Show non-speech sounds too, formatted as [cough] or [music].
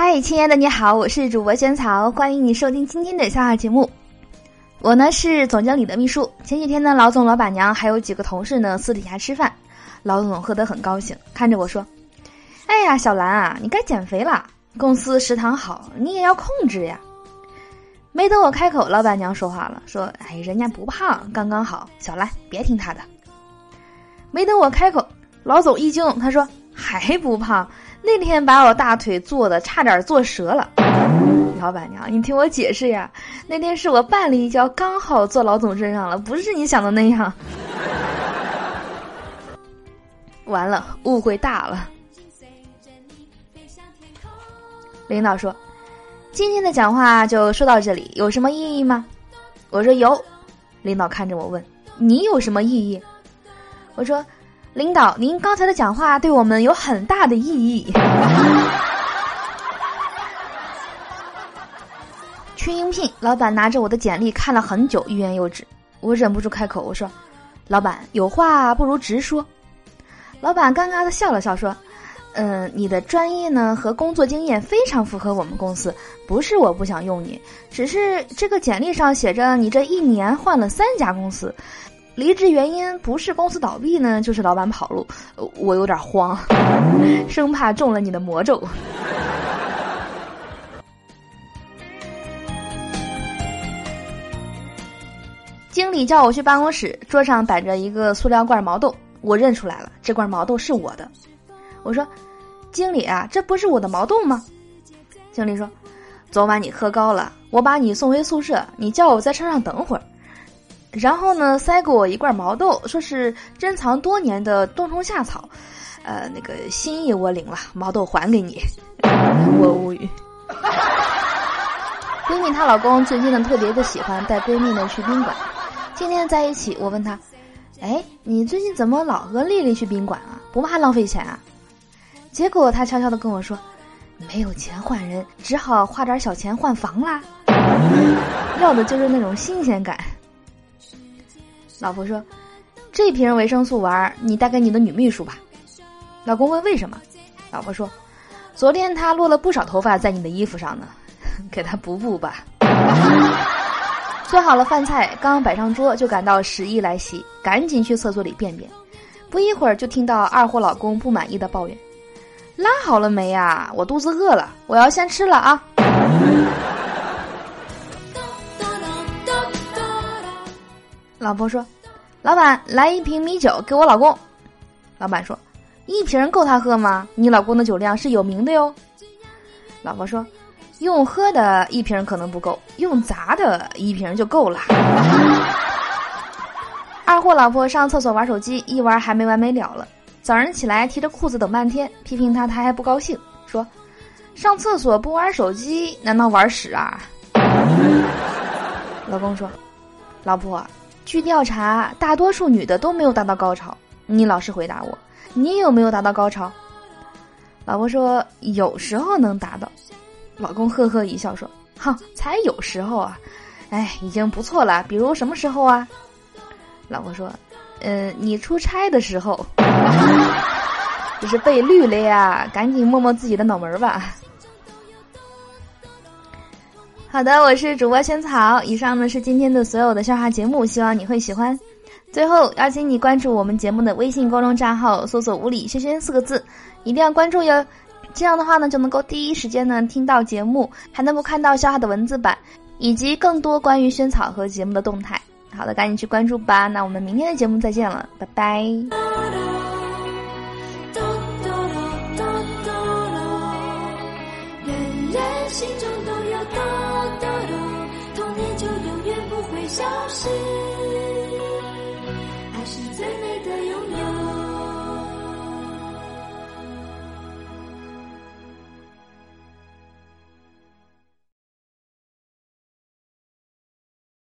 嗨，亲爱的，你好，我是主播萱草，欢迎你收听今天的笑话节目。我呢是总经理的秘书。前几天呢，老总、老板娘还有几个同事呢私底下吃饭，老总喝得很高兴，看着我说：“哎呀，小兰啊，你该减肥了，公司食堂好，你也要控制呀。”没等我开口，老板娘说话了，说：“哎，人家不胖，刚刚好，小兰别听他的。”没等我开口，老总一惊，他说：“还不胖？”那天把我大腿坐的差点坐折了，老板娘，你听我解释呀。那天是我绊了一跤，刚好坐老总身上了，不是你想的那样。[laughs] 完了，误会大了。领导说：“今天的讲话就说到这里，有什么意义吗？”我说有。领导看着我问：“你有什么意义？”我说。领导，您刚才的讲话对我们有很大的意义。[laughs] 去应聘，老板拿着我的简历看了很久，欲言又止。我忍不住开口，我说：“老板，有话不如直说。”老板尴尬的笑了笑，说：“嗯，你的专业呢和工作经验非常符合我们公司，不是我不想用你，只是这个简历上写着你这一年换了三家公司。”离职原因不是公司倒闭呢，就是老板跑路，我有点慌，[laughs] 生怕中了你的魔咒。[laughs] 经理叫我去办公室，桌上摆着一个塑料罐毛豆，我认出来了，这罐毛豆是我的。我说：“经理啊，这不是我的毛豆吗？”经理说：“昨晚你喝高了，我把你送回宿舍，你叫我在车上等会儿。”然后呢，塞给我一罐毛豆，说是珍藏多年的冬虫夏草，呃，那个心意我领了，毛豆还给你。我无语。闺蜜她老公最近呢特别的喜欢带闺蜜们去宾馆，今天在一起。我问她，哎，你最近怎么老和丽丽去宾馆啊？不怕浪费钱啊？结果他悄悄的跟我说，没有钱换人，只好花点小钱换房啦。要的就是那种新鲜感。老婆说：“这瓶维生素丸你带给你的女秘书吧。”老公问：“为什么？”老婆说：“昨天她落了不少头发在你的衣服上呢，[laughs] 给她补补吧。[laughs] ”做好了饭菜，刚摆上桌就感到食意来袭，赶紧去厕所里便便。不一会儿就听到二货老公不满意的抱怨：“拉好了没呀？我肚子饿了，我要先吃了啊！”老婆说：“老板，来一瓶米酒给我老公。”老板说：“一瓶够他喝吗？你老公的酒量是有名的哟。”老婆说：“用喝的一瓶可能不够，用砸的一瓶就够了。” [laughs] 二货老婆上厕所玩手机，一玩还没完没了了。早上起来提着裤子等半天，批评他，他还不高兴，说：“上厕所不玩手机，难道玩屎啊？”老公说：“老婆。”据调查，大多数女的都没有达到高潮。你老实回答我，你有没有达到高潮？老婆说有时候能达到。老公呵呵一笑说：“哼，才有时候啊，哎，已经不错了。比如什么时候啊？”老婆说：“嗯，你出差的时候，[laughs] 这是被绿了呀，赶紧摸摸自己的脑门吧。”好的，我是主播萱草。以上呢是今天的所有的笑话节目，希望你会喜欢。最后邀请你关注我们节目的微信公众账号，搜索“无理萱萱”四个字，一定要关注哟。这样的话呢，就能够第一时间呢听到节目，还能够看到笑话的文字版，以及更多关于萱草和节目的动态。好的，赶紧去关注吧。那我们明天的节目再见了，拜拜。心中。